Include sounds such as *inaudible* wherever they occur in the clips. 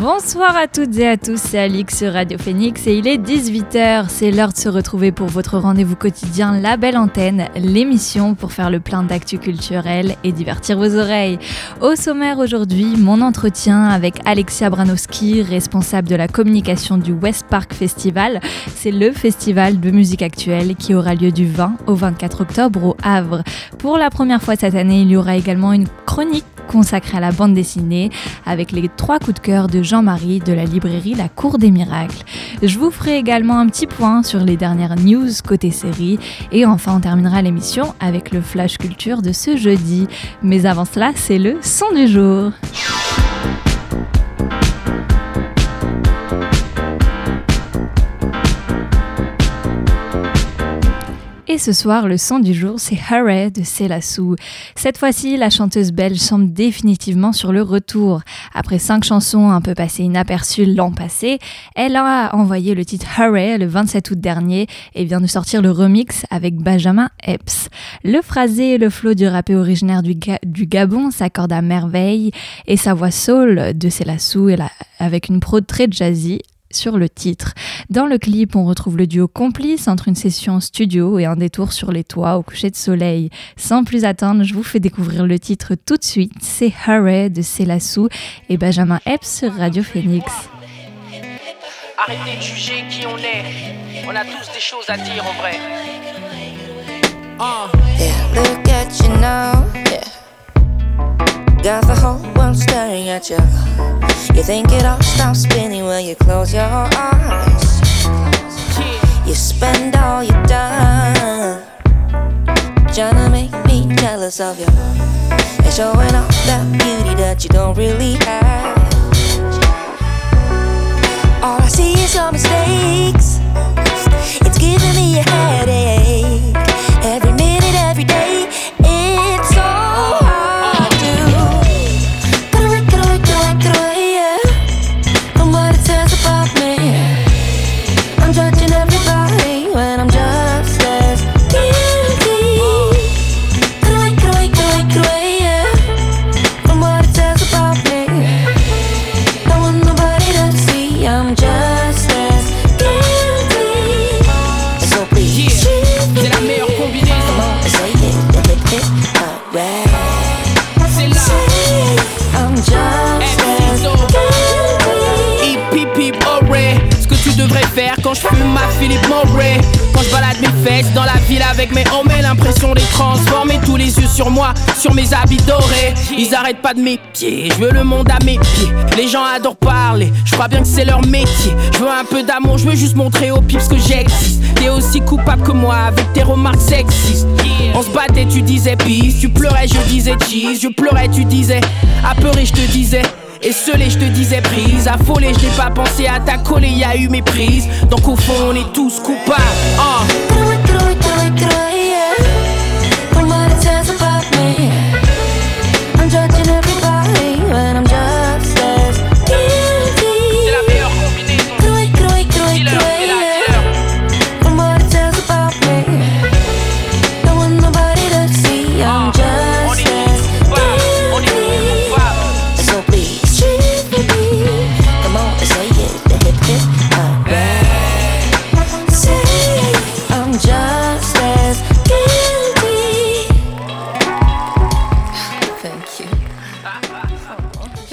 Bonsoir à toutes et à tous, c'est Alix Radio Phoenix et il est 18h. C'est l'heure de se retrouver pour votre rendez-vous quotidien La Belle Antenne, l'émission pour faire le plein d'actu culturel et divertir vos oreilles. Au sommaire aujourd'hui, mon entretien avec Alexia Branowski, responsable de la communication du West Park Festival. C'est le festival de musique actuelle qui aura lieu du 20 au 24 octobre au Havre. Pour la première fois cette année, il y aura également une chronique consacrée à la bande dessinée avec les trois coups de cœur de Jean-Marie de la librairie La Cour des Miracles. Je vous ferai également un petit point sur les dernières news côté série et enfin on terminera l'émission avec le flash culture de ce jeudi. Mais avant cela, c'est le son du jour. Et ce soir, le son du jour, c'est Hurray de Célassou. Cette fois-ci, la chanteuse belge semble définitivement sur le retour. Après cinq chansons un peu passées inaperçues l'an passé, elle a envoyé le titre Hurray le 27 août dernier et vient de sortir le remix avec Benjamin Epps. Le phrasé et le flow du rappé originaire du, du Gabon s'accordent à merveille et sa voix soul de Célassou avec une prod très jazzy sur le titre. Dans le clip, on retrouve le duo complice entre une session studio et un détour sur les toits au coucher de soleil. Sans plus attendre, je vous fais découvrir le titre tout de suite. C'est Hurray de Célassou et Benjamin Epps sur Radio Phoenix. Arrêtez de juger qui on est. On a tous des choses à dire en vrai. Yeah, look at you now. Yeah. Got the whole world staring at you. You think it all stops spinning when you close your eyes. You spend all your time trying to make me jealous of you. And showing off that beauty that you don't really have. All I see is your mistakes. It's giving me a headache. Philippe Mauray Quand je balade mes fesses dans la ville avec mes hommes L'impression d'être transformé. Tous les yeux sur moi Sur mes habits dorés. Ils arrêtent pas de mes pieds Je veux le monde à mes pieds. Les gens adorent parler Je crois bien que c'est leur métier. Je veux un peu d'amour Je veux juste montrer aux pips que j'existe. T'es aussi coupable que moi avec tes remarques sexistes. On se battait tu disais peace. Tu pleurais je disais cheese. Je pleurais tu disais apeuré je te disais et je te disais prise, affolé, je n'ai pas pensé à ta coller, y a eu méprise. Donc au fond, on est tous coupables. hein.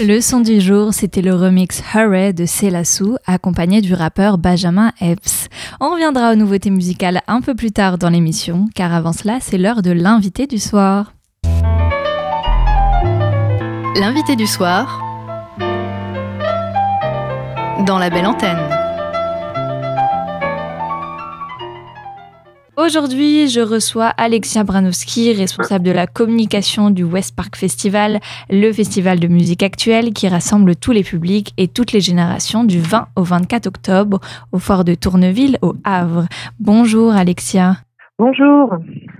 Le son du jour, c'était le remix Hurray de Célassou, accompagné du rappeur Benjamin Epps. On reviendra aux nouveautés musicales un peu plus tard dans l'émission, car avant cela, c'est l'heure de l'invité du soir. L'invité du soir dans la belle antenne. Aujourd'hui, je reçois Alexia Branowski, responsable de la communication du West Park Festival, le festival de musique actuelle qui rassemble tous les publics et toutes les générations du 20 au 24 octobre au fort de Tourneville au Havre. Bonjour Alexia. Bonjour.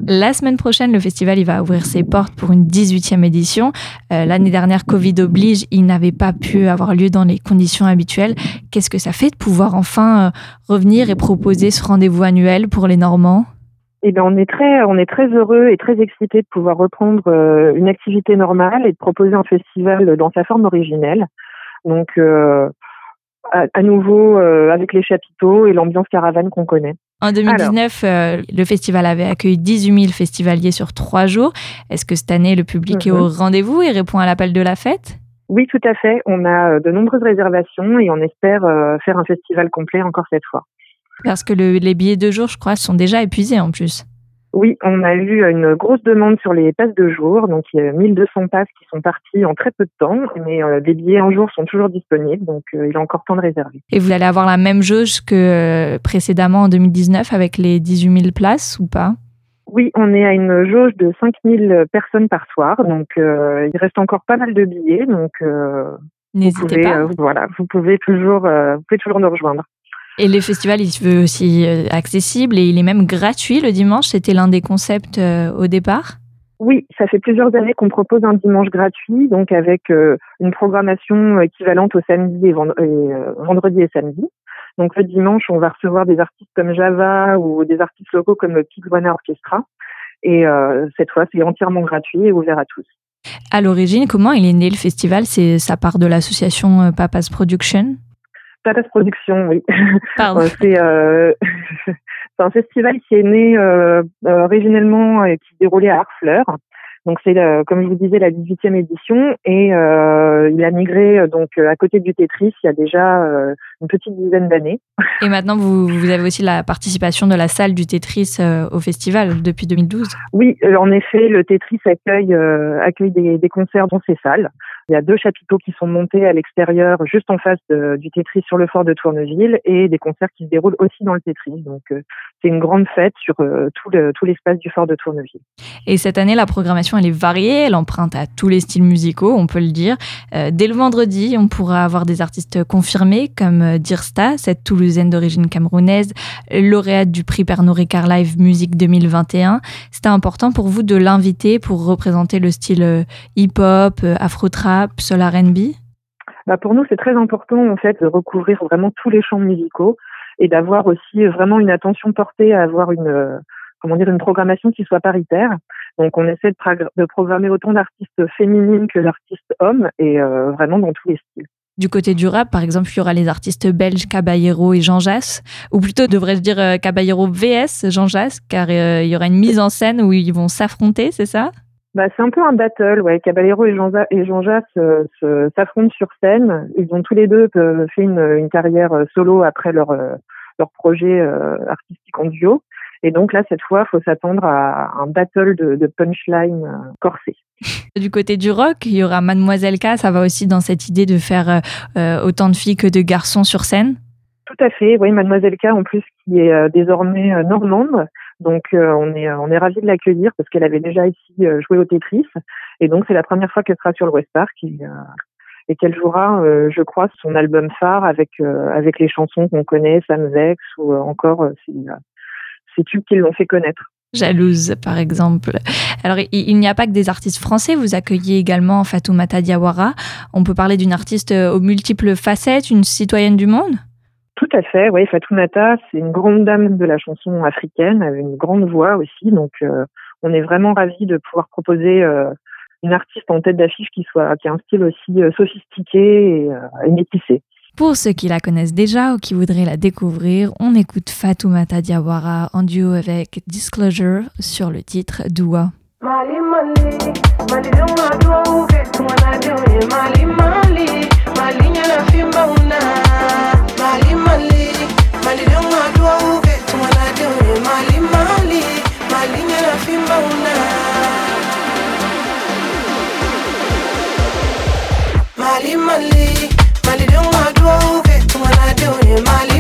La semaine prochaine, le festival il va ouvrir ses portes pour une 18e édition. Euh, L'année dernière, Covid oblige, il n'avait pas pu avoir lieu dans les conditions habituelles. Qu'est-ce que ça fait de pouvoir enfin euh, revenir et proposer ce rendez-vous annuel pour les Normands? Eh bien, on est très, on est très heureux et très excités de pouvoir reprendre euh, une activité normale et de proposer un festival dans sa forme originelle. Donc, euh, à, à nouveau euh, avec les chapiteaux et l'ambiance caravane qu'on connaît. En 2019, euh, le festival avait accueilli 18 000 festivaliers sur trois jours. Est-ce que cette année, le public est Mhm. au rendez-vous et répond à l'appel de la fête? Oui, tout à fait. On a euh, de nombreuses réservations et on espère euh, faire un festival complet encore cette fois. Parce que le- les billets de jour, je crois, sont déjà épuisés en plus. Oui, on a eu une grosse demande sur les passes de jour, donc il y a 1200 passes qui sont parties en très peu de temps, mais euh, les billets en jour sont toujours disponibles, donc euh, il est encore temps de réserver. Et vous allez avoir la même jauge que euh, précédemment en 2019 avec les 18 000 places ou pas? Oui, on est à une jauge de 5000 personnes par soir, donc euh, il reste encore pas mal de billets, donc euh, vous N'hésitez pouvez, pas. voilà, vous pouvez toujours, euh, vous pouvez toujours nous rejoindre. Et le festival, il se veut aussi euh, accessible et il est même gratuit le dimanche. C'était l'un des concepts euh, au départ? Oui, ça fait plusieurs années qu'on propose un dimanche gratuit, donc avec euh, une programmation équivalente au samedi et, vend- et, euh, vendredi et samedi. Donc le dimanche, on va recevoir des artistes comme Java ou des artistes locaux comme le Tijuana Orchestra. Et euh, cette fois, c'est entièrement gratuit et ouvert à tous. À l'origine, comment il est né le festival? C'est ça part de l'association Papas Production? Production, oui. Euh, c'est euh, *laughs* c'est un festival qui est né euh, euh, et qui se déroulait à Harfleur. Donc c'est comme je vous disais la 18e édition et euh, il a migré donc à côté du Tetris il y a déjà euh, une petite dizaine d'années. *laughs* Et maintenant, vous, vous avez aussi la participation de la salle du Tetris euh, au festival depuis 2012. Oui, en effet, le Tetris accueille accueille des, des concerts dans ces salles. Il y a deux chapiteaux qui sont montés à l'extérieur, juste en face du Tetris sur le fort de Tourneville, et des concerts qui se déroulent aussi dans le Tetris. Donc euh, c'est une grande fête sur euh, tout le tout l'espace du fort de Tourneville. Et cette année, la programmation, elle est variée. Elle emprunte à tous les styles musicaux, on peut le dire. Euh, dès le vendredi, on pourra avoir des artistes confirmés comme Dirsta, cette Toulousaine d'origine camerounaise, lauréate du prix Pernod Ricard Live Music 2021. C'était important pour vous de l'inviter pour représenter le style hip-hop, euh, soul R&B Bah pour nous, c'est très important en fait de recouvrir vraiment tous les champs musicaux et d'avoir aussi vraiment une attention portée à avoir une euh, comment dire une programmation qui soit paritaire. Donc on essaie de, programmer autant d'artistes féminines que d'artistes hommes et euh, vraiment dans tous les styles. Du côté du rap, par exemple, il y aura les artistes belges Caballero et Jean Jass, ou plutôt devrais-je dire euh, Caballero vs Jean Jass, car euh, il y aura une mise en scène où ils vont s'affronter, c'est ça? Bah, c'est un peu un battle, ouais. Caballero et Jean, et Jean Jass se- s'affrontent sur scène. Ils ont tous les deux euh, fait une, une carrière euh, solo après leur euh, leur projet euh, artistique en duo. Et donc là, cette fois, faut s'attendre à un battle de, de punchline euh, corsé. *laughs* Du côté du rock, il y aura Mademoiselle K, ça va aussi dans cette idée de faire euh, autant de filles que de garçons sur scène? Tout à fait, oui, Mademoiselle K en plus qui est désormais normande. Donc euh, on est on est ravis de l'accueillir parce qu'elle avait déjà ici euh, joué au Tetris et donc c'est la première fois qu'elle sera sur le West Park et, euh, qu'elle jouera, je crois, son album phare avec avec les chansons qu'on connaît, Sam Vex ou encore ces, ces tubes qui l'ont fait connaître. Jalouse, par exemple. Alors, il, il n'y a pas que des artistes français, vous accueillez également Fatoumata Diawara. On peut parler d'une artiste aux multiples facettes, une citoyenne du monde? Tout à fait, oui. Fatoumata, c'est une grande dame de la chanson africaine, avec une grande voix aussi. Donc, euh, on est vraiment ravis de pouvoir proposer euh, une artiste en tête d'affiche qui soit qui a un style aussi euh, sophistiqué et, euh, et métissé. Pour ceux qui la connaissent déjà ou qui voudraient la découvrir, on écoute Fatoumata Diawara en duo avec Disclosure sur le titre Doua. Mali, Mali, Mali, don't want to go. Malilio madua uvetu mwanadamu mali mali mali nyana fimba una Mali mali malilio madua uvetu mwanadamu mali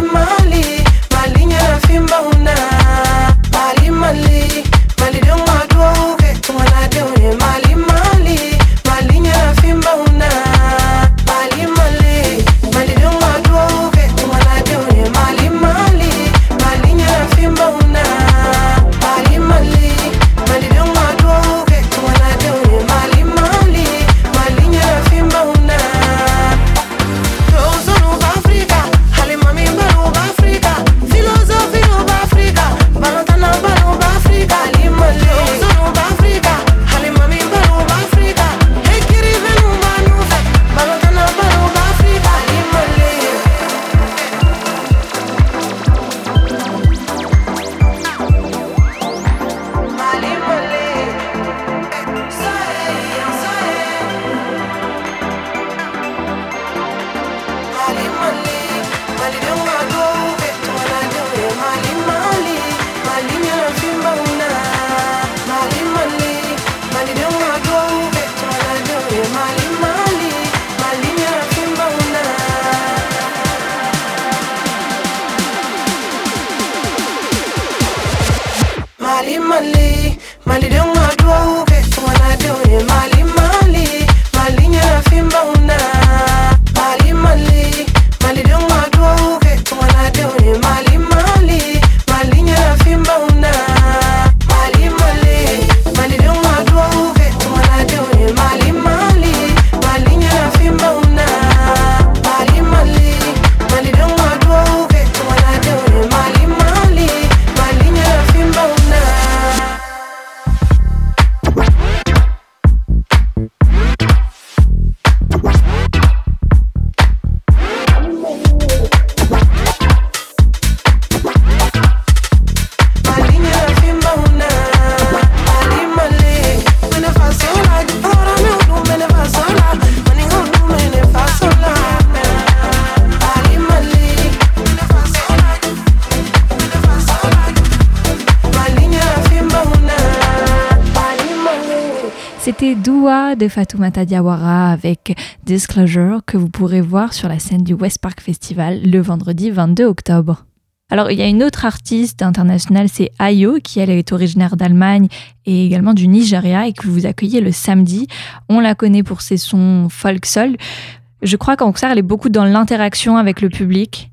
Fatoumata Diawara avec Disclosure que vous pourrez voir sur la scène du West Park Festival le vendredi 22 octobre. Alors, il y a une autre artiste internationale, c'est Ayo, qui elle est originaire d'Allemagne et également du Nigeria et que vous accueillez le samedi. On la connaît pour ses sons folk soul. Je crois qu'en concert, elle est beaucoup dans l'interaction avec le public.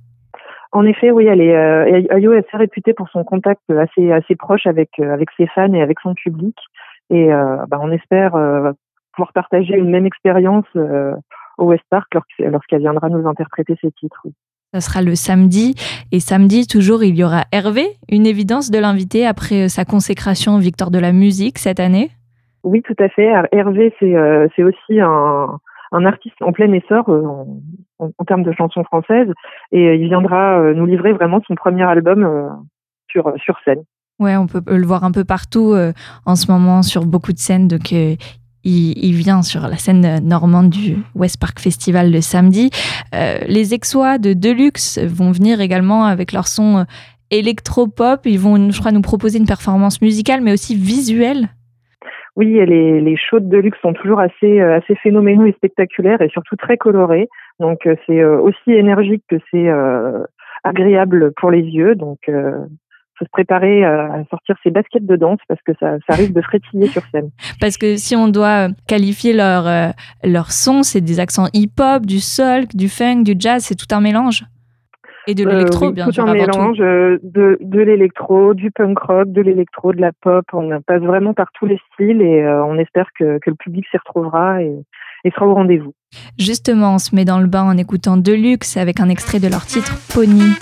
En effet, oui, elle est, euh, Ayo est assez réputée pour son contact assez, assez proche avec, euh, avec ses fans et avec son public. Et euh, bah, on espère euh, pouvoir partager une même expérience euh, au West Park lorsqu'- lorsqu'elle viendra nous interpréter ses titres. Ça sera le samedi. Et samedi, toujours, il y aura Hervé, une évidence de l'invité après euh, sa consécration victoire de la musique cette année. Oui, tout à fait. Hervé, c'est euh, aussi un, un artiste en plein essor euh, en, en- en termes de chansons françaises. Et euh, il viendra nous livrer vraiment son premier album sur, sur scène. Ouais, on peut le voir un peu partout en ce moment sur beaucoup de scènes. Donc, il, vient sur la scène normande du West Park Festival le samedi. Euh, les Exois de Deluxe vont venir également avec leur son euh, électropop. Ils vont, je crois, nous proposer une performance musicale, mais aussi visuelle. Oui, les, les shows de luxe sont toujours assez, euh, assez phénoménaux et spectaculaires et surtout très colorés. Donc c'est aussi énergique que c'est agréable pour les yeux. Donc faut se préparer à à sortir ses baskets de danse parce que ça, ça risque de frétiller sur scène. *laughs* Parce que si on doit euh, qualifier leur, euh, leur son, c'est des accents hip-hop, du soul, du funk, du jazz, c'est tout un mélange. Et de Euh, l'électro, oui, bien tout sûr, un avant mélange euh, de, de l'électro, du punk rock, de l'électro, de la pop. On passe vraiment par tous les styles et euh, on espère que, que le public s'y retrouvera et, et sera au rendez-vous. Justement, on se met dans le bain en écoutant Deluxe avec un extrait de leur titre Pony.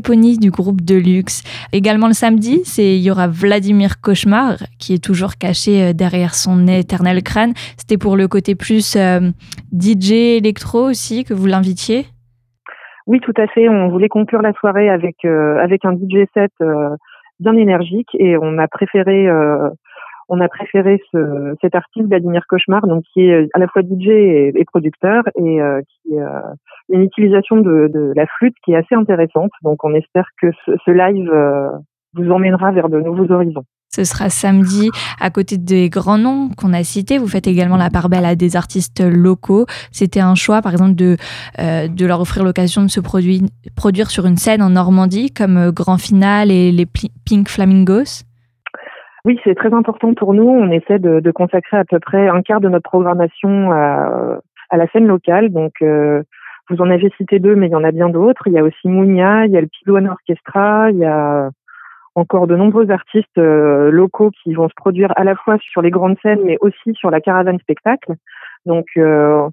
Pony du groupe Deluxe. Également le samedi, il y aura Vladimir Cauchemar qui est toujours caché euh, derrière son éternel crâne. C'était pour le côté plus euh, DJ électro aussi que vous l'invitiez? Oui, tout à fait. On voulait conclure la soirée avec euh, avec un DJ set bien énergique et on a préféré on a préféré ce, cet artiste Vladimir Cauchemar, donc qui est à la fois DJ et, producteur et euh, qui a une utilisation de, la flûte qui est assez intéressante. Donc on espère que ce, live euh, vous emmènera vers de nouveaux horizons. Ce sera samedi à côté des grands noms qu'on a cités. Vous faites également la part belle à des artistes locaux. C'était un choix, par exemple, de, euh, leur offrir l'occasion de se produire, produire sur une scène en Normandie, comme euh, Grand Final et les Pink Flamingos. Oui, c'est très important pour nous. On essaie de, de consacrer à peu près un quart de notre programmation à, à la scène locale. Donc, euh, vous en avez cité deux, mais il y en a bien d'autres. Il y a aussi Mounia, il y a le Pilouane Orchestra, il y a encore de nombreux artistes euh, locaux qui vont se produire à la fois sur les grandes scènes, mais aussi sur la caravane spectacle. Donc, euh,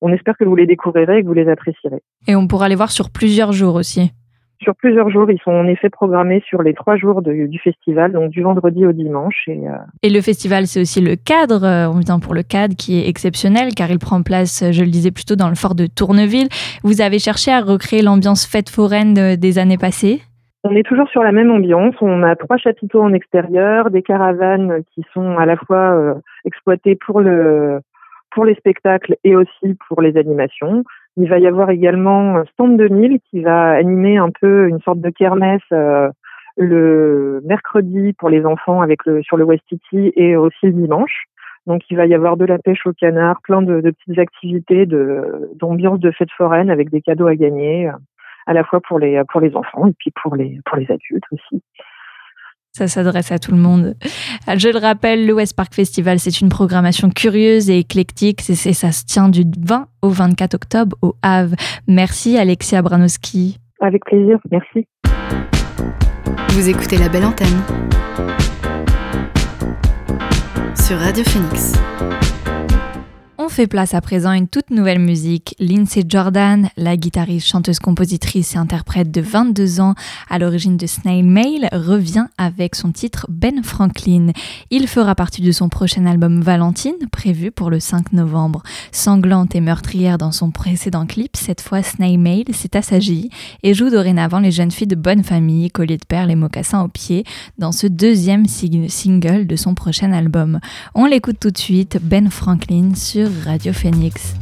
on espère que vous les découvrirez et que vous les apprécierez. Et on pourra les voir sur plusieurs jours aussi. Sur plusieurs jours, ils sont en effet programmés sur les trois jours de- du festival, donc du vendredi au dimanche. Et, euh, Et le festival, c'est aussi le cadre. Euh, On vient pour le cadre qui est exceptionnel car il prend place, euh, je le disais plutôt, dans le fort de Tourneville. Vous avez cherché à recréer l'ambiance fête foraine de- des années passées? On est toujours sur la même ambiance. On a trois chapiteaux en extérieur, des caravanes qui sont à la fois euh, exploitées pour le pour les spectacles et aussi pour les animations. Il va y avoir également stand de Nil qui va animer un peu une sorte de kermesse euh, le mercredi pour les enfants avec le sur le et aussi le dimanche. Donc il va y avoir de la pêche au canard, plein de, de petites activités de d'ambiance de fête foraine avec des cadeaux à gagner euh, à la fois pour les enfants et puis pour les adultes aussi. Ça s'adresse à tout le monde. Je le rappelle, le West Park Festival, c'est une programmation curieuse et éclectique. C'est, c'est- ça se tient du 20 au 24 octobre au Havre. Merci Alexia Branowski. Avec plaisir, merci. Vous écoutez la belle antenne sur Radio Phoenix. Fait place à présent à une toute nouvelle musique. Lindsay Jordan, la guitariste, chanteuse, compositrice et interprète de 22 ans à l'origine de Snail Mail, revient avec son titre Ben Franklin. Il fera partie de son prochain album Valentine, prévu pour le 5 novembre. Sanglante et meurtrière dans son précédent clip, cette fois Snail Mail s'est assagie et joue dorénavant les jeunes filles de bonne famille, colliers de perles et mocassins aux pieds, dans ce deuxième single de son prochain album. On l'écoute tout de suite, Ben Franklin sur Radio Phoenix.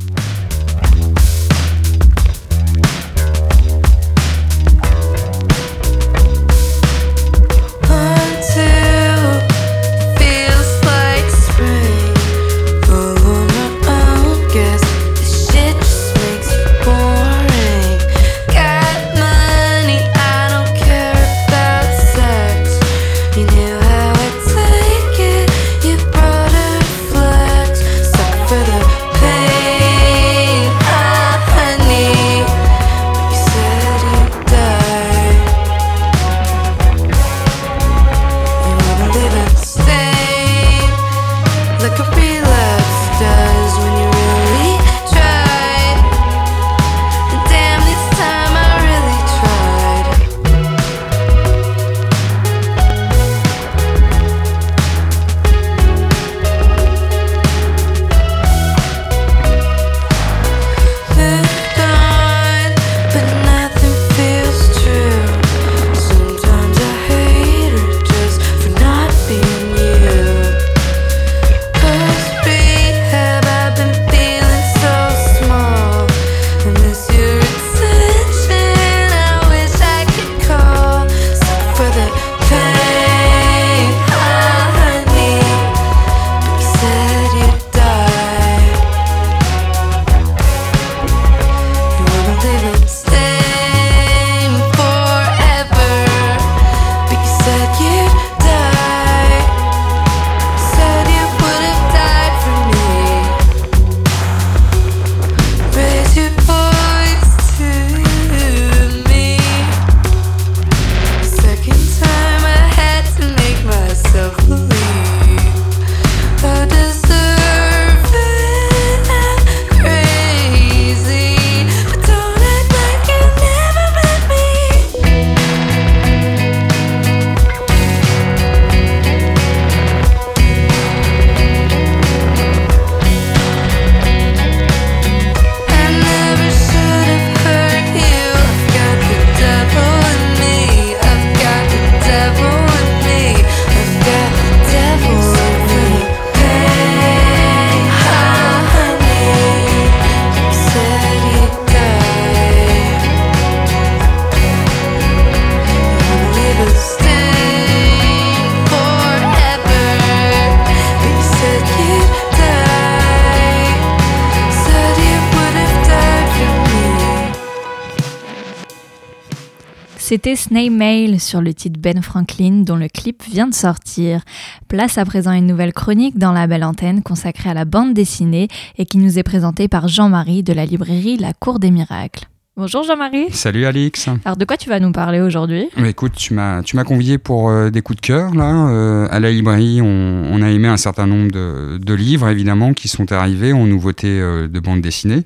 C'était Snail Mail sur le titre Ben Franklin dont le clip vient de sortir. Place à présent une nouvelle chronique dans la belle antenne consacrée à la bande dessinée et qui nous est présentée par Jean-Marie de la librairie La Cour des Miracles. Bonjour Jean-Marie. Salut Alix. Alors de quoi tu vas nous parler aujourd'hui? Écoute, tu m'as tu m'as convié pour euh, des coups de cœur là. Euh, à la librairie, on, on a aimé un certain nombre de, de livres évidemment qui sont arrivés en nouveauté euh, de bande dessinée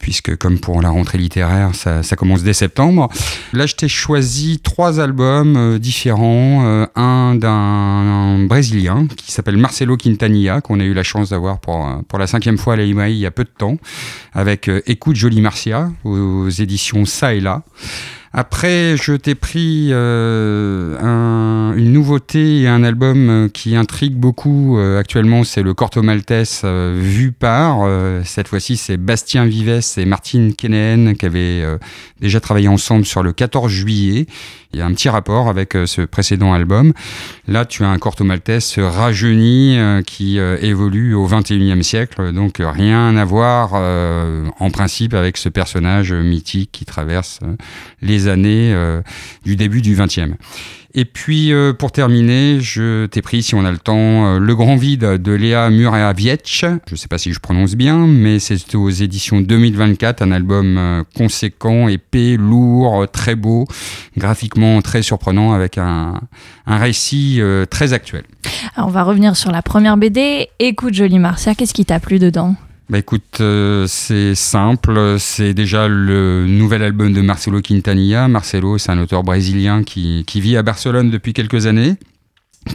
puisque comme pour la rentrée littéraire, ça, ça commence dès septembre. Là, je t'ai choisi trois albums euh, différents. euh, un d'un Brésilien qui s'appelle Marcelo Quintanilla, qu'on a eu la chance d'avoir pour, euh, pour la cinquième fois à la librairie il y a peu de temps, avec Écoute Jolie Marcia aux éditions Ça et Là. Après, je t'ai pris euh, un- une nouveauté et un album euh, qui intrigue beaucoup euh, actuellement, c'est le Corto Maltese euh, vu par, euh, cette fois-ci c'est Bastien Vives et Martine Kenéen qui avaient euh, déjà travaillé ensemble sur le 14 juillet. Il y a un petit rapport avec euh, ce précédent album. Là, tu as un Corto Maltese rajeuni euh, qui euh, évolue au 21e siècle, donc rien à voir en principe avec ce personnage mythique qui traverse les années du début du 20e. Et puis, euh, pour terminer, je t'ai pris, si on a le temps, euh, Le Grand Vide de Léa Muraviec. Je ne sais pas si je prononce bien, mais c'est aux éditions 2024, un album euh, conséquent, épais, lourd, très beau, graphiquement très surprenant, avec un, un récit très actuel. Alors on va revenir sur la première BD. Écoute Jolie Marcia, qu'est-ce qui t'a plu dedans? Bah écoute, euh, c'est simple, c'est déjà le nouvel album de Marcelo Quintanilla. Marcelo, c'est un auteur brésilien qui, qui vit à Barcelone depuis quelques années,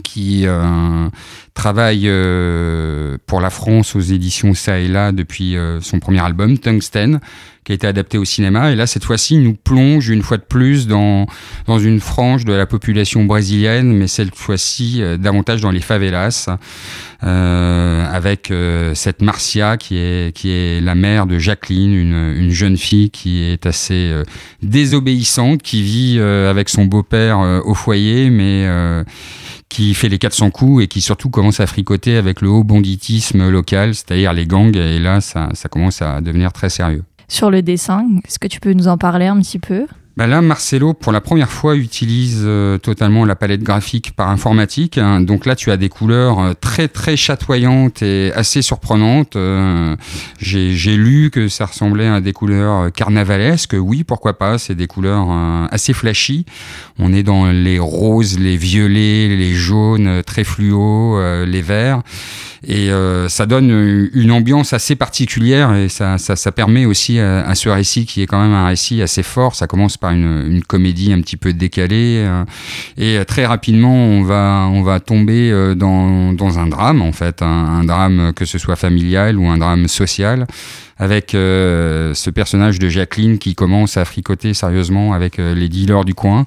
qui euh, travaille euh, pour la France aux éditions Ça et Là depuis euh, son premier album, Tungsten, qui a été adapté au cinéma. Et là, cette fois-ci, nous plonge une fois de plus dans, dans une frange de la population brésilienne, mais cette fois-ci euh, davantage dans les favelas, euh, avec euh, cette Marcia qui est, qui est la mère de Jacqueline, une, une jeune fille qui est assez désobéissante, qui vit avec son beau-père au foyer, mais qui fait les 400 coups et qui surtout commence à fricoter avec le haut banditisme local, c'est-à-dire les gangs. Et là, ça, ça commence à devenir très sérieux. Sur le dessin, est-ce que tu peux nous en parler un petit peu? Bah là, Marcelo, pour la première fois, utilise euh, totalement la palette graphique par informatique. hein. Donc là, tu as des couleurs euh, très très chatoyantes et assez surprenantes. Euh, J'ai lu que ça ressemblait à des couleurs carnavalesques. Oui, pourquoi pas C'est des couleurs assez flashy. On est dans les roses, les violets, les jaunes, très fluo, les verts. Et ça donne une ambiance assez particulière et ça, ça, ça permet aussi à, à ce récit qui est quand même un récit assez fort. Ça commence par une, une comédie un petit peu décalée euh, et très rapidement on va, on va tomber euh, dans, dans un drame en fait, un, drame que ce soit familial ou un drame social avec euh, ce personnage de Jacqueline qui commence à fricoter sérieusement avec les dealers du coin.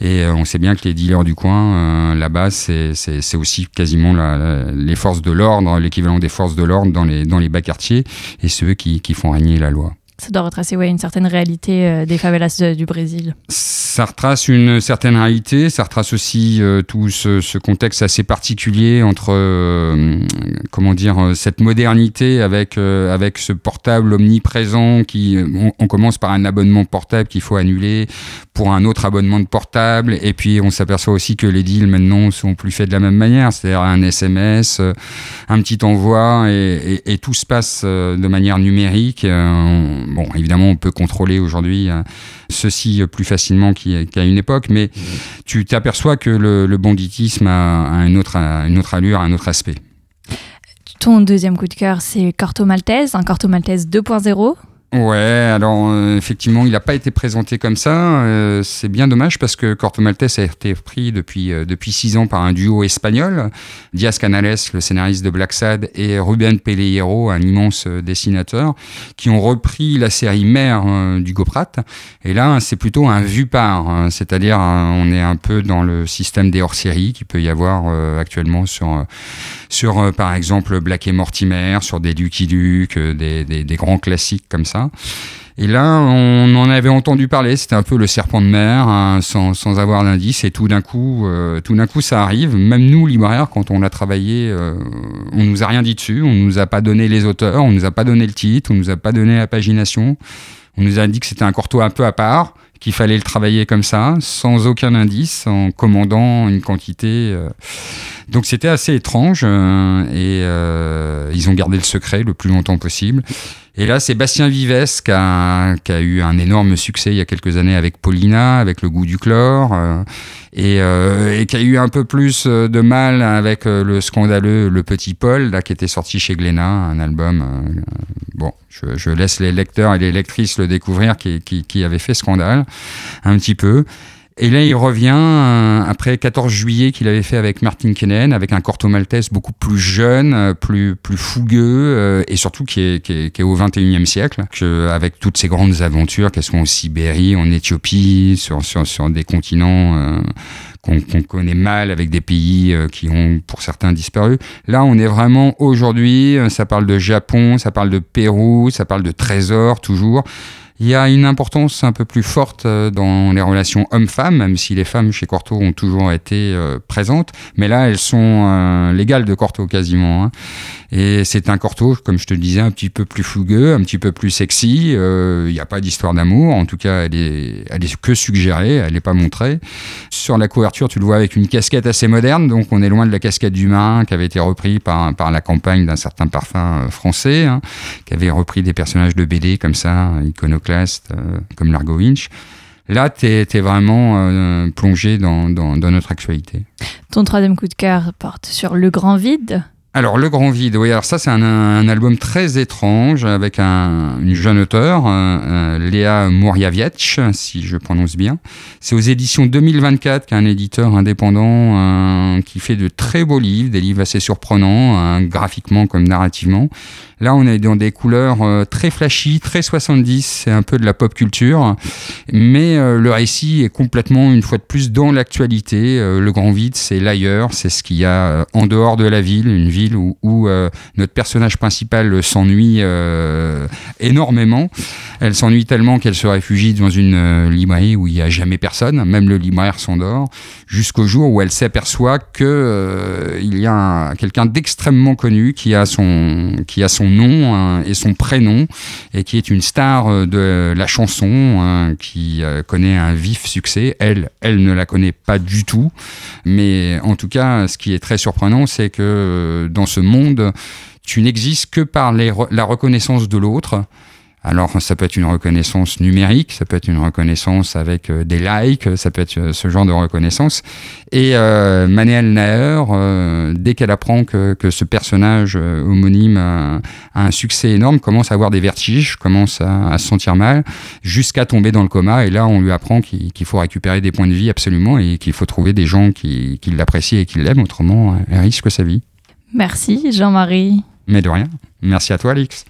Et on sait bien que les dealers du coin, là-bas, c'est aussi quasiment la- les forces de l'ordre, l'équivalent des forces de l'ordre dans les, dans les bas quartiers, et ceux qui, qui font régner la loi. Ça doit retracer ouais, une certaine réalité euh, des favelas de- du Brésil. Ça retrace une certaine réalité, ça retrace aussi euh, tout ce, contexte assez particulier entre, euh, comment dire, euh, cette modernité avec, euh, avec ce portable omniprésent qui, euh, on, commence par un abonnement portable qu'il faut annuler pour un autre abonnement de portable, et puis on s'aperçoit aussi que les deals maintenant sont plus faits de la même manière, c'est-à-dire un SMS, euh, un petit envoi, et, tout se passe euh, de manière numérique. Euh, bon, évidemment, on peut contrôler aujourd'hui euh, ceci plus facilement qu'à une époque, mais tu t'aperçois que le, banditisme a, a une, autre, a une autre allure, un autre aspect. Ton deuxième coup de cœur, c'est Corto Maltese, un Corto Maltese 2.0. Ouais, alors euh, effectivement, il n'a pas été présenté comme ça. euh, c'est bien dommage parce que Corto Maltese a été pris depuis, euh, depuis six ans par un duo espagnol, Diaz Canales, le scénariste de Black Sad, et Ruben Pelleiro, un immense euh, dessinateur, qui ont repris la série mère du Goprat. Et là, c'est plutôt un vu par, hein, c'est-à-dire on est un peu dans le système des hors-séries qu'il peut y avoir actuellement sur, sur par exemple Black et Mortimer, sur des Lucky Luke, des, des grands classiques comme ça. Et là, on en avait entendu parler. C'était un peu le serpent de mer, hein, sans, avoir d'indice. Et tout d'un coup, euh, tout d'un coup, ça arrive. Même nous, libraires, quand on a travaillé, euh, on nous a rien dit dessus. On nous a pas donné les auteurs, on nous a pas donné le titre, on nous a pas donné la pagination. On nous a dit que c'était un corto un peu à part, qu'il fallait le travailler comme ça, sans aucun indice, en commandant une quantité. euh. Donc c'était assez étrange euh, et ils ont gardé le secret le plus longtemps possible. Et là, c'est Bastien Vives qui a, eu un énorme succès il y a quelques années avec Paulina, avec Le goût du chlore, euh, et, euh, et qui a eu un peu plus euh, de mal avec le scandaleux Le Petit Paul, là, qui était sorti chez Glénat, un album. bon, je, laisse les lecteurs et les lectrices le découvrir, qui avait fait scandale un petit peu. Et là, il revient euh, après 14 juillet qu'il avait fait avec Martin Kenen, avec un corto maltese beaucoup plus jeune, euh, plus, plus fougueux, euh, et surtout qui est, qui est, qui est au 21e siècle, que, avec toutes ces grandes aventures, qu'elles soient en Sibérie, en Éthiopie, sur, sur, sur des continents euh, qu'on connaît mal, avec des pays euh, qui ont pour certains disparu. Là, on est vraiment aujourd'hui, ça parle de Japon, ça parle de Pérou, ça parle de trésors toujours. Il y a une importance un peu plus forte euh, dans les relations hommes-femmes, même si les femmes chez Corto ont toujours été euh, présentes. Mais là, elles sont euh, l'égale de Corto quasiment. hein. Et c'est un Corto, comme je te disais, un petit peu plus fougueux, un petit peu plus sexy. Il n'y a pas d'histoire d'amour. En tout cas, elle est, elle est que suggérée, elle n'est pas montrée. Sur la couverture, tu le vois avec une casquette assez moderne. Donc, on est loin de la casquette du marin qui avait été repris par, par la campagne d'un certain parfum français, hein, qui avait repris des personnages de BD comme ça, iconoclastes, euh, comme Largo Winch. Là, tu es, vraiment euh, plongé dans, dans, dans notre actualité. Ton troisième coup de cœur porte sur Le Grand Vide. Alors, Le Grand Vide, oui, alors ça, c'est un, un album très étrange avec un, une jeune auteure, euh, Léa Mouriaviec, si je prononce bien. C'est aux éditions 2024 qu'un éditeur indépendant euh, qui fait de très beaux livres, des livres assez surprenants, hein, graphiquement comme narrativement. Là, on est dans des couleurs euh, très flashy, très 70, c'est un peu de la pop culture, mais euh, le récit est complètement, une fois de plus, dans l'actualité. Euh, le grand vide, c'est l'ailleurs, c'est ce qu'il y a en dehors de la ville, une ville où, notre personnage principal s'ennuie énormément. Elle s'ennuie tellement qu'elle se réfugie dans une librairie où il n'y a jamais personne, même le libraire s'endort, jusqu'au jour où elle s'aperçoit que il y a un- quelqu'un d'extrêmement connu qui a son qui a son nom hein, et son prénom et qui est une star euh, de la chanson hein, qui euh, connaît un vif succès. Elle, elle ne la connaît pas du tout, mais en tout cas, ce qui est très surprenant, c'est que euh, dans ce monde, tu n'existes que par la reconnaissance de l'autre. Alors, ça peut être une reconnaissance numérique, ça peut être une reconnaissance avec euh, des likes, ça peut être euh, ce genre de reconnaissance. Et euh, Manuel Naer, euh, dès qu'elle apprend que, que ce personnage homonyme a, a un succès énorme, commence à avoir des vertiges, commence à, à se sentir mal, jusqu'à tomber dans le coma. Et là, on lui apprend qu'il qu'il faut récupérer des points de vie absolument et qu'il faut trouver des gens qui, qui l'apprécient et qui l'aiment, autrement, elle risque sa vie. Merci Jean-Marie. Mais de rien. Merci à toi, Alix.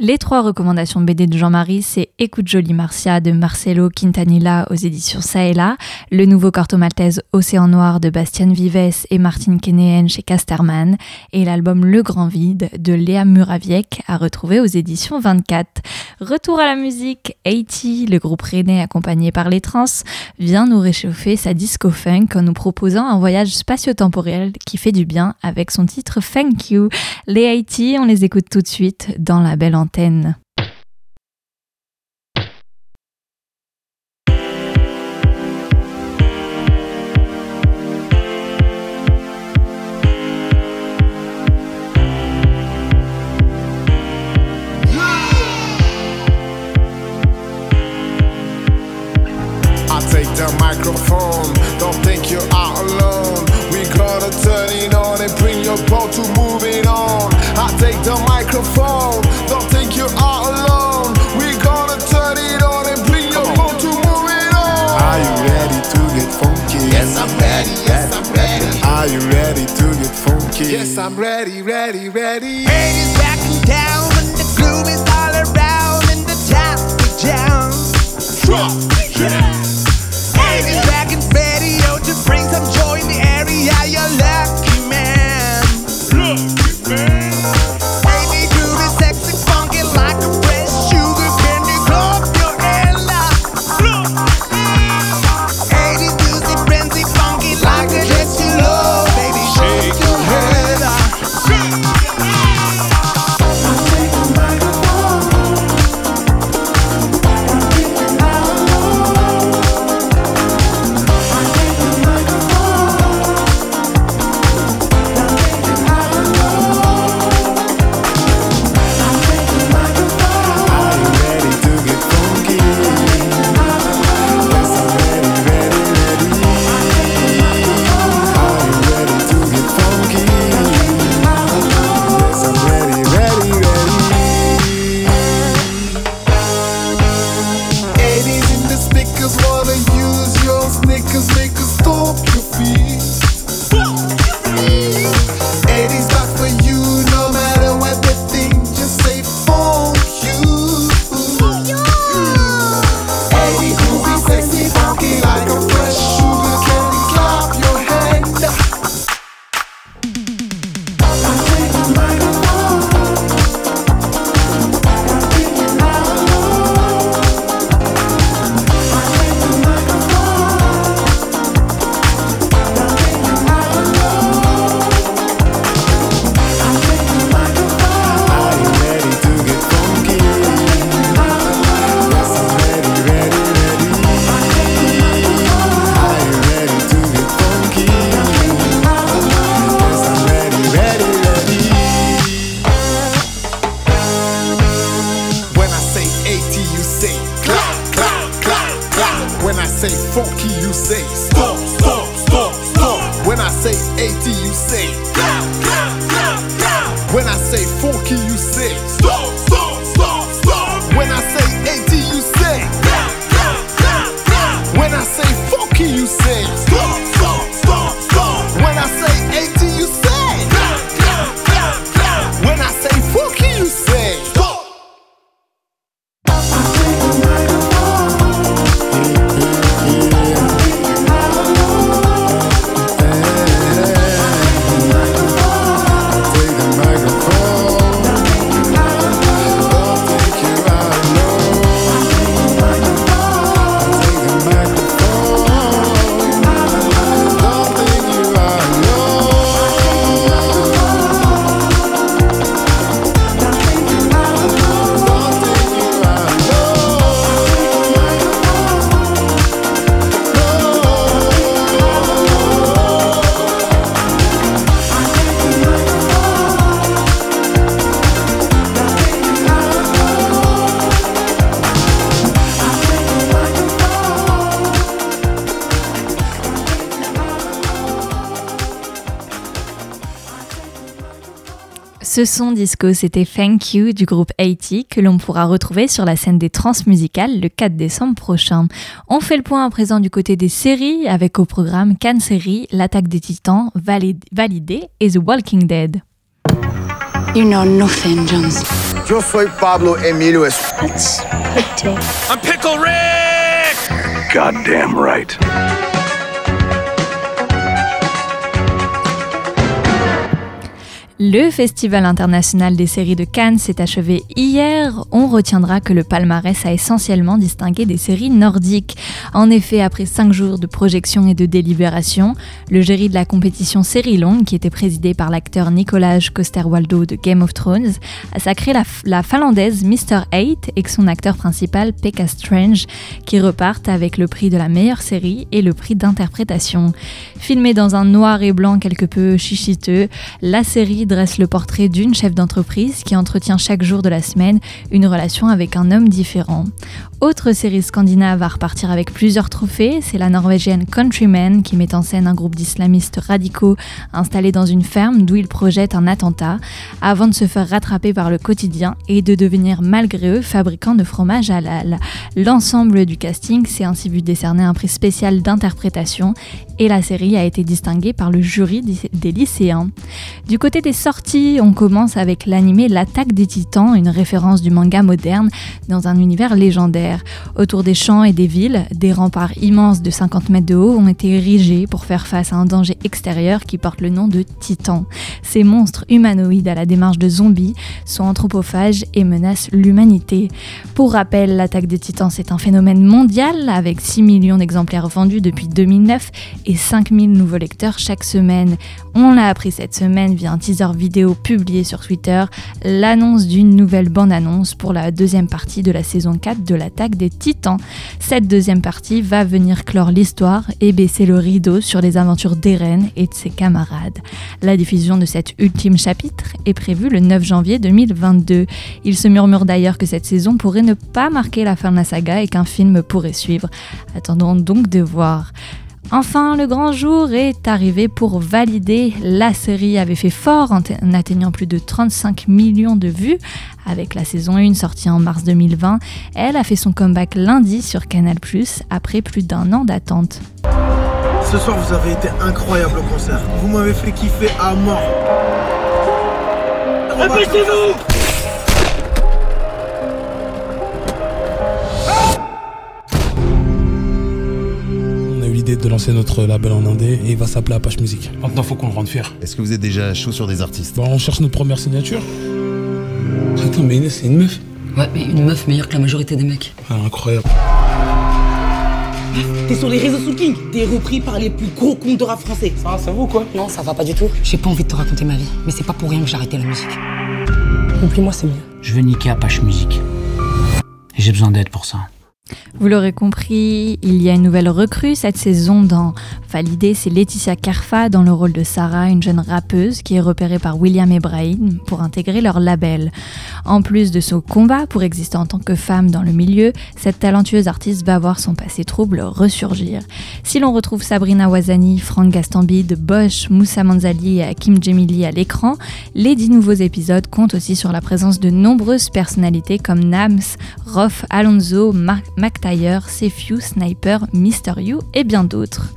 Les trois recommandations BD de Jean-Marie, c'est Écoute Jolie Marcia de Marcelo Quintanilla aux éditions Saella, le nouveau corto maltese Océan Noir de Bastien Vives et Martine Kenéen chez Casterman, et l'album Le Grand Vide de Léa Muraviec à retrouver aux éditions 24. Retour à la musique, 80, le groupe rennais accompagné par les trans, vient nous réchauffer sa disco funk en nous proposant un voyage spatio-temporel qui fait du bien avec son titre Thank You. Les Haïti, on les écoute tout de suite dans la belle antenne. Take the microphone, don't think you are alone. We gonna turn I'm ready, ready, ready. Ce son disco, c'était Thank You du groupe 80 que l'on pourra retrouver sur la scène des Transmusicales le 4 décembre prochain. On fait le point à présent du côté des séries avec au programme Cannes Série, L'attaque des titans, Valid- Validé et The Walking Dead. You know nothing, Jones. Yo soy Pablo Emilio. That's. I'm Pickle Rick! Goddamn right. Le Festival international des séries de Cannes s'est achevé hier. On retiendra que le palmarès a essentiellement distingué des séries nordiques. En effet, après cinq jours de projection et de délibération, le jury de la compétition série longue, qui était présidé par l'acteur Nicolas Coster-Waldau de Game of Thrones, a sacré la, la finlandaise Mr. 8 et son acteur principal Pekka Strange, qui repartent avec le prix de la meilleure série et le prix d'interprétation. Filmée dans un noir et blanc quelque peu chichiteux, la série dresse le portrait d'une chef d'entreprise qui entretient chaque jour de la semaine une relation avec un homme différent. Autre série scandinave à repartir avec plusieurs trophées, c'est la norvégienne Countrymen qui met en scène un groupe d'islamistes radicaux installés dans une ferme d'où ils projettent un attentat avant de se faire rattraper par le quotidien et de devenir malgré eux fabricants de fromage halal. L'ensemble du casting s'est ainsi vu décerner un prix spécial d'interprétation et la série a été distinguée par le jury des lycéens. Du côté des sorties, on commence avec l'animé L'attaque des titans, une référence du manga moderne dans un univers légendaire. Autour des champs et des villes, des remparts immenses de 50 mètres de haut ont été érigés pour faire face à un danger extérieur qui porte le nom de titans. Ces monstres humanoïdes à la démarche de zombies sont anthropophages et menacent l'humanité. Pour rappel, l'attaque des titans c'est un phénomène mondial avec 6 millions d'exemplaires vendus depuis 2009 et 5000 nouveaux lecteurs chaque semaine. On l'a appris cette semaine via un teaser vidéo publié sur Twitter, l'annonce d'une nouvelle bande-annonce pour la deuxième partie de la saison 4 de des titans. Cette deuxième partie va venir clore l'histoire et baisser le rideau sur les aventures d'Eren et de ses camarades. La diffusion de cet ultime chapitre est prévue le 9 janvier 2022. Il se murmure d'ailleurs que cette saison pourrait ne pas marquer la fin de la saga et qu'un film pourrait suivre. Attendons donc de voir. Enfin, le grand jour est arrivé pour valider. La série avait fait fort en, atteignant plus de 35 millions de vues avec la saison 1 sortie en mars 2020. Elle a fait son comeback lundi sur Canal+, après plus d'un an d'attente. Ce soir, vous avez été incroyable au concert. Vous m'avez fait kiffer à mort. Dépêchez-vous De lancer notre label en indé et il va s'appeler Apache Music. Maintenant, faut qu'on le rende fier. Est-ce que vous êtes déjà chaud sur des artistes? Bah, on cherche notre première signature. Attends, mais Inès, c'est une meuf Ouais, mais une meuf meilleure que la majorité des mecs. Ah, incroyable. T'es sur les réseaux sous King, t'es repris par les plus gros comptes de rap français. Ça, ça vaut quoi? Non, ça va pas du tout. J'ai pas envie de te raconter ma vie, mais c'est pas pour rien que j'ai arrêté la musique. Oublie-moi, c'est mieux. Je veux niquer Apache Music. Et j'ai besoin d'aide pour ça. Vous l'aurez compris, il y a une nouvelle recrue cette saison dans Validé, c'est Laetitia Carfa dans le rôle de Sarah, une jeune rappeuse qui est repérée par William et Brahim pour intégrer leur label. En plus de son combat pour exister en tant que femme dans le milieu, cette talentueuse artiste va voir son passé trouble ressurgir. Si l'on retrouve Sabrina Wazani, Franck Gastambide, Bosch, Moussa Manzali et Hakim Djemili à l'écran, les dix nouveaux épisodes comptent aussi sur la présence de nombreuses personnalités comme Nams, Roth, Alonso, Mark McTyre, Sefiu, Sniper, Mr. You et bien d'autres.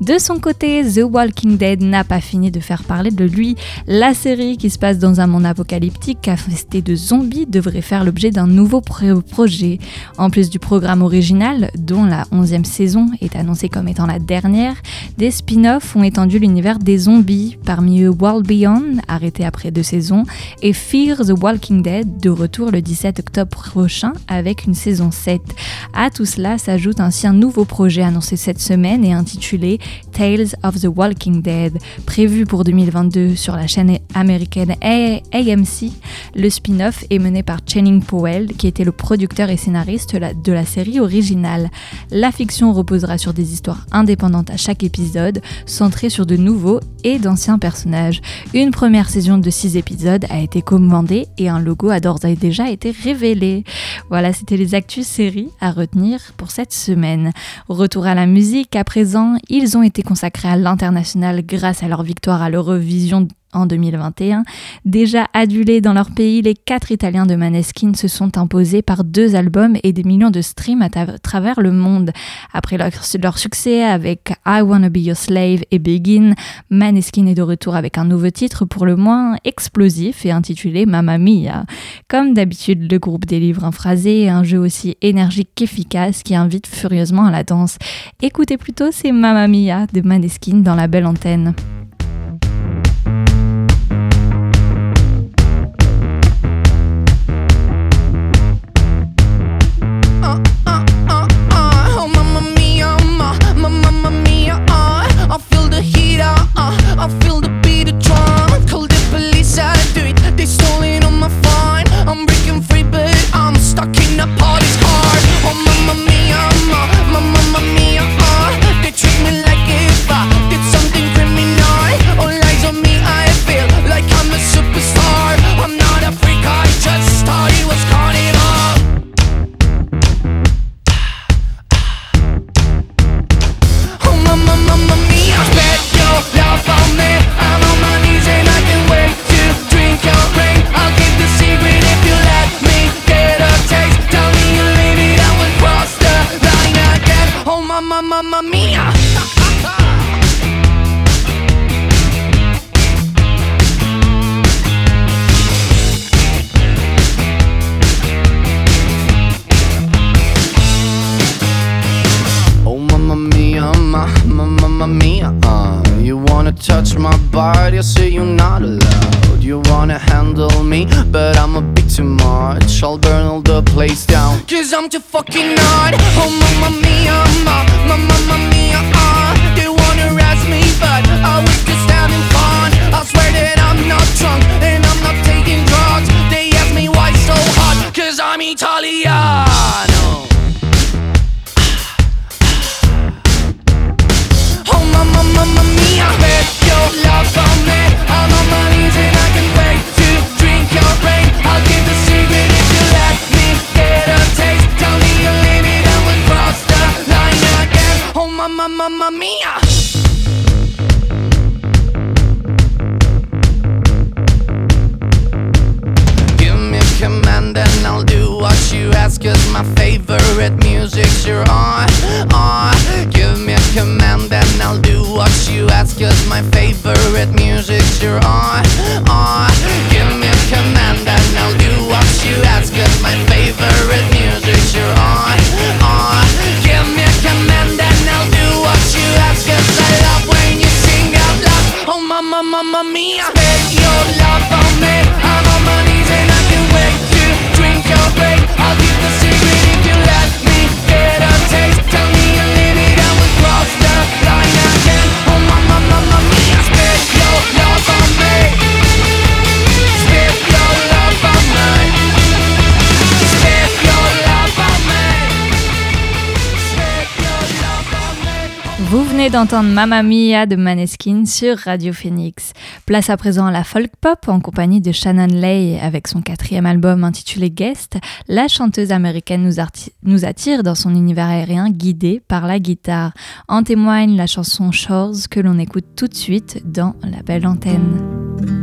De son côté, The Walking Dead n'a pas fini de faire parler de lui. La série qui se passe dans un monde apocalyptique infesté de zombies devrait faire l'objet d'un nouveau pro- projet. En plus du programme original, dont la 11e saison est annoncée comme étant la dernière, des spin-offs ont étendu l'univers des zombies, parmi eux World Beyond, arrêté après deux saisons, et Fear the Walking Dead, de retour le 17 octobre prochain avec une saison 7. À tout cela s'ajoute ainsi un nouveau projet annoncé cette semaine et intitulé Tales of the Walking Dead, prévu pour 2022 sur la chaîne américaine AMC. Le spin-off est mené par Channing Powell, qui était le producteur et scénariste de la série originale. La fiction reposera sur des histoires indépendantes à chaque épisode, centrées sur de nouveaux et d'anciens personnages. Une première saison de 6 épisodes a été commandée et un logo a d'ores et déjà été révélé. Voilà, c'était les actus séries à retenir pour cette semaine. Retour à la musique, à présent, ils ont été consacrés à l'international grâce à leur victoire à l'Eurovision en 2021. Déjà adulés dans leur pays, les quatre Italiens de Maneskin se sont imposés par deux albums et des millions de streams à travers le monde. Après leur, leur succès avec I Wanna Be Your Slave et Begin, Maneskin est de retour avec un nouveau titre pour le moins explosif et intitulé Mamma Mia. Comme d'habitude, le groupe délivre un phrasé et un jeu aussi énergique qu'efficace qui invite furieusement à la danse. Écoutez plutôt ces Mamma Mia de Maneskin dans la belle antenne. D'entendre Mamma Mia de Maneskin sur Radio Phoenix. Place à présent à la folk pop en compagnie de Shannon Lay avec son quatrième album intitulé Guest. La chanteuse américaine nous, nous attire dans son univers aérien guidé par la guitare. En témoigne la chanson Shores que l'on écoute tout de suite dans la belle antenne.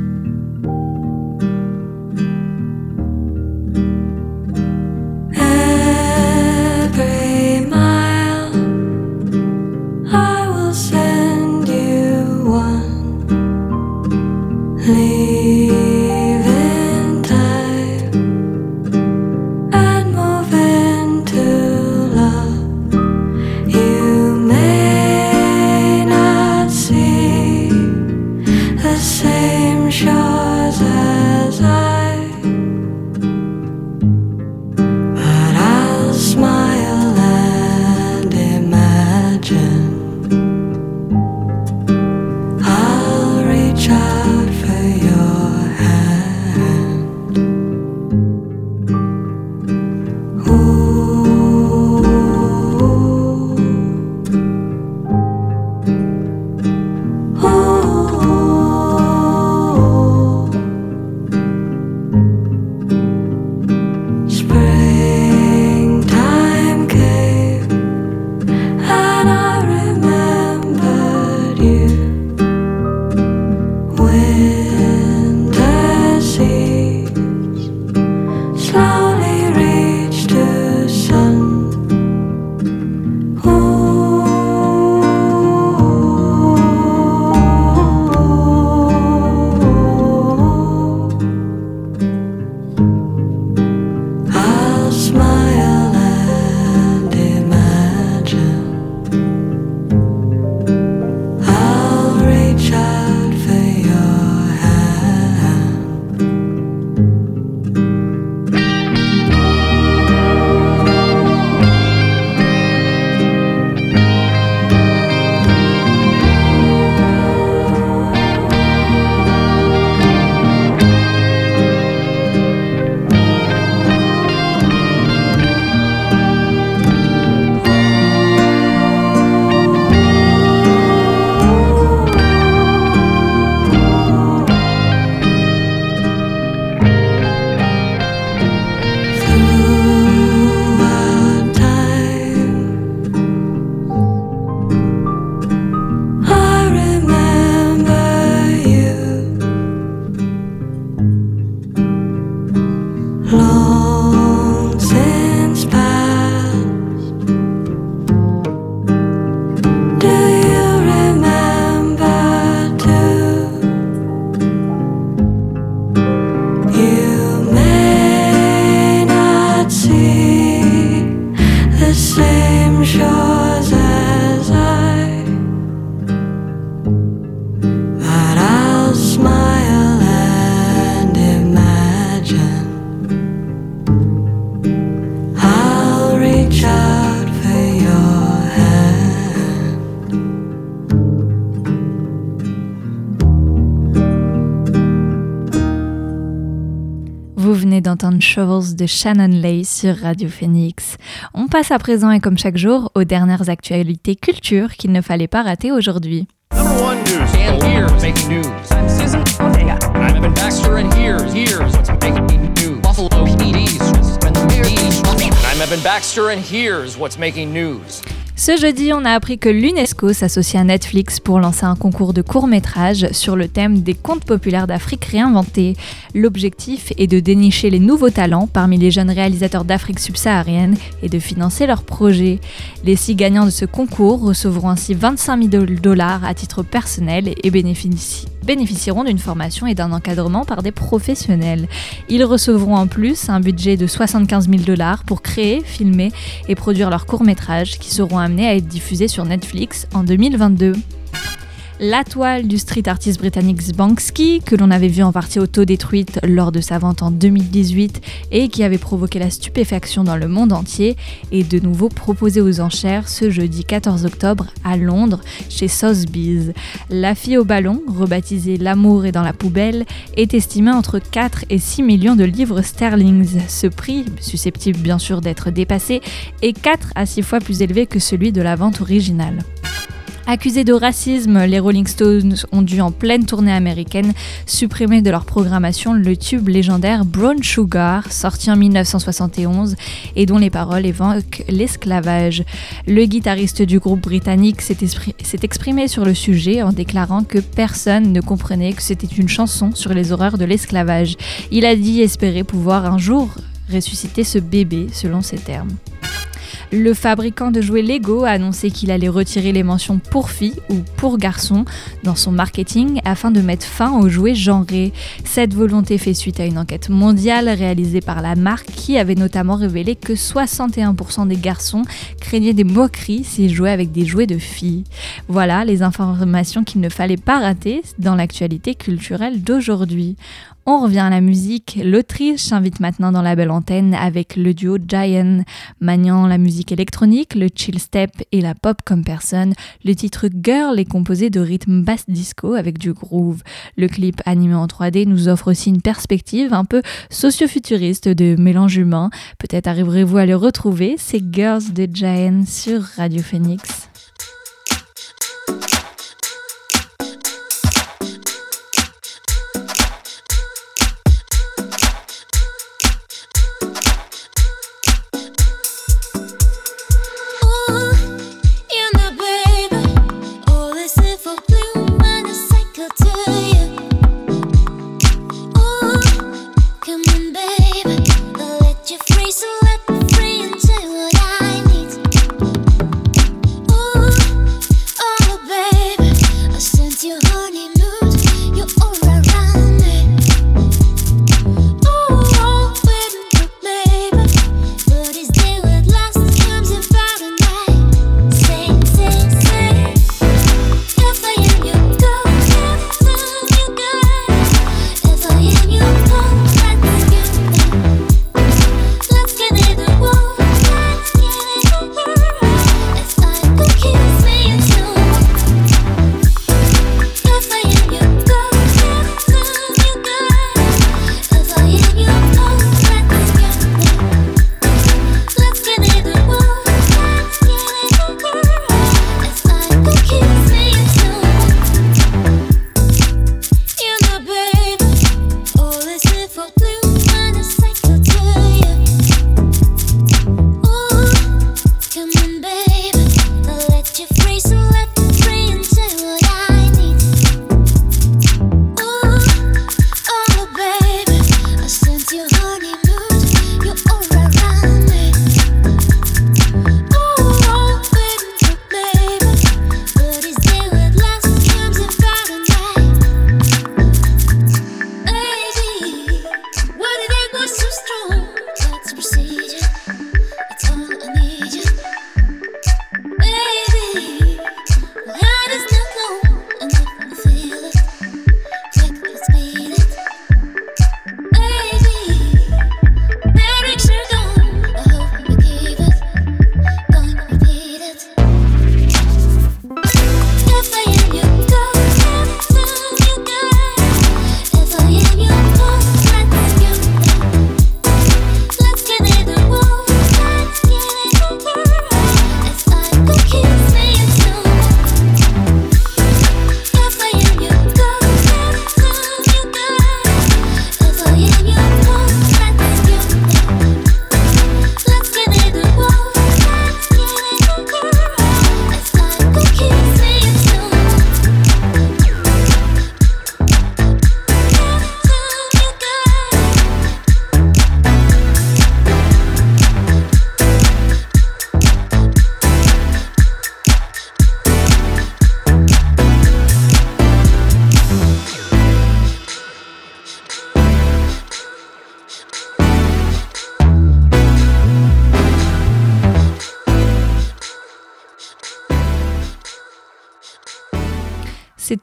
Shovels de Shannon Lay sur Radio Phoenix. On passe à présent et comme chaque jour aux dernières actualités culture qu'il ne fallait pas rater aujourd'hui. Number one news. And here's making news. I'm Susan Ortega. I'm Evan Baxter, and here's here's what's making news. Ce jeudi, on a appris que l'UNESCO s'associe à Netflix pour lancer un concours de courts-métrages sur le thème des contes populaires d'Afrique réinventés. L'objectif est de dénicher les nouveaux talents parmi les jeunes réalisateurs d'Afrique subsaharienne et de financer leurs projets. Les six gagnants de ce concours recevront ainsi 25 000 dollars à titre personnel et bénéficient bénéficieront d'une formation et d'un encadrement par des professionnels. Ils recevront en plus un budget de 75 000 dollars pour créer, filmer et produire leurs courts-métrages qui seront amenés à être diffusés sur Netflix en 2022. La toile du street artiste britannique Banksy, que l'on avait vu en partie auto-détruite lors de sa vente en 2018 et qui avait provoqué la stupéfaction dans le monde entier, est de nouveau proposée aux enchères ce jeudi 14 octobre à Londres chez Sotheby's. La fille au ballon, rebaptisée L'amour est dans la poubelle, est estimée entre 4 et 6 millions de livres sterling. Ce prix, susceptible bien sûr d'être dépassé, est 4 à 6 fois plus élevé que celui de la vente originale. Accusés de racisme, les Rolling Stones ont dû en pleine tournée américaine supprimer de leur programmation le tube légendaire Brown Sugar, sorti en 1971 et dont les paroles évoquent l'esclavage. Le guitariste du groupe britannique s'est exprimé sur le sujet en déclarant que personne ne comprenait que c'était une chanson sur les horreurs de l'esclavage. Il a dit espérer pouvoir un jour ressusciter ce bébé, selon ses termes. Le fabricant de jouets Lego a annoncé qu'il allait retirer les mentions pour filles ou pour garçons dans son marketing afin de mettre fin aux jouets genrés. Cette volonté fait suite à une enquête mondiale réalisée par la marque qui avait notamment révélé que 61% des garçons craignaient des moqueries s'ils jouaient avec des jouets de filles. Voilà les informations qu'il ne fallait pas rater dans l'actualité culturelle d'aujourd'hui. On revient à la musique. L'Autriche s'invite maintenant dans la belle antenne avec le duo Giant. Maniant la musique électronique, le chill step et la pop comme personne, le titre Girl est composé de rythmes basse disco avec du groove. Le clip animé en 3D nous offre aussi une perspective un peu socio-futuriste de mélange humain. Peut-être arriverez-vous à le retrouver. C'est Girls de Giant sur Radio Phoenix.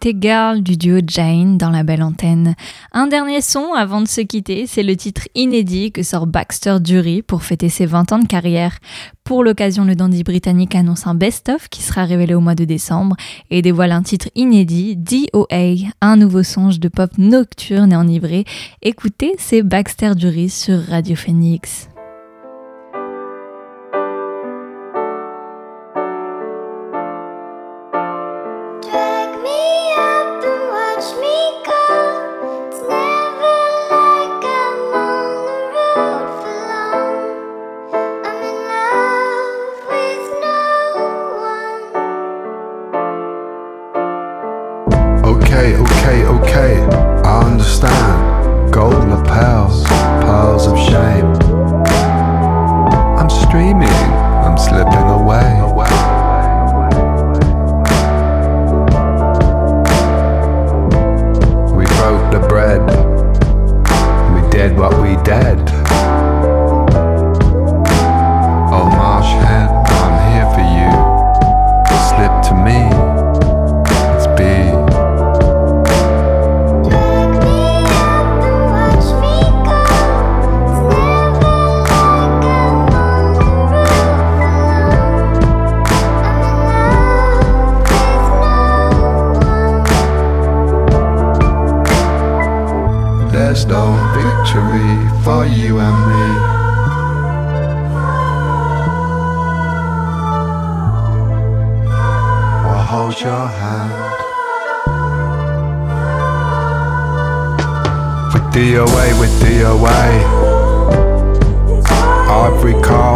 C'était Girl du duo Jane dans la belle antenne. Un dernier son avant de se quitter, c'est le titre inédit que sort Baxter Dury pour fêter ses 20 ans de carrière. Pour l'occasion, le dandy britannique annonce un best-of qui sera révélé au mois de décembre et dévoile un titre inédit, DOA, un nouveau songe de pop nocturne et enivré. Écoutez, c'est Baxter Dury sur Radio Phoenix.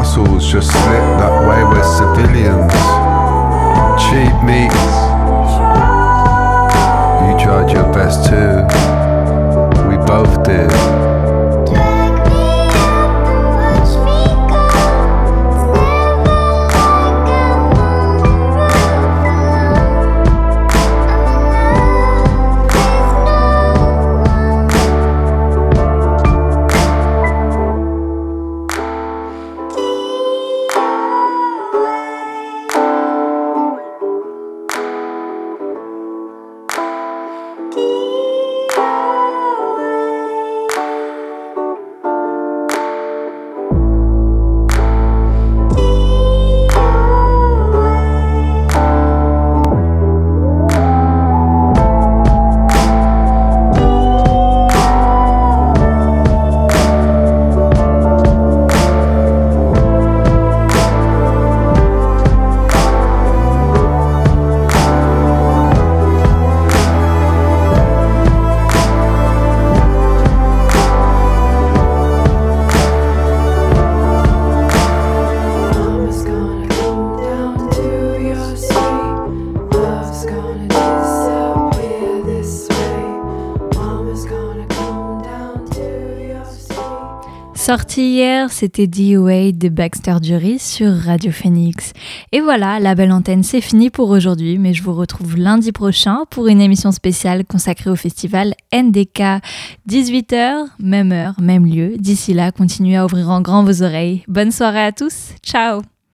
Castles just slip that way with civilians. Cheap meat. You tried your best too. We both did. Hier, c'était DOA de Baxter Dury sur Radio Phoenix. Et voilà, la belle antenne, c'est fini pour aujourd'hui, mais je vous retrouve lundi prochain pour une émission spéciale consacrée au festival NDK. 18h, même heure, même lieu. D'ici là, continuez à ouvrir en grand vos oreilles. Bonne soirée à tous. Ciao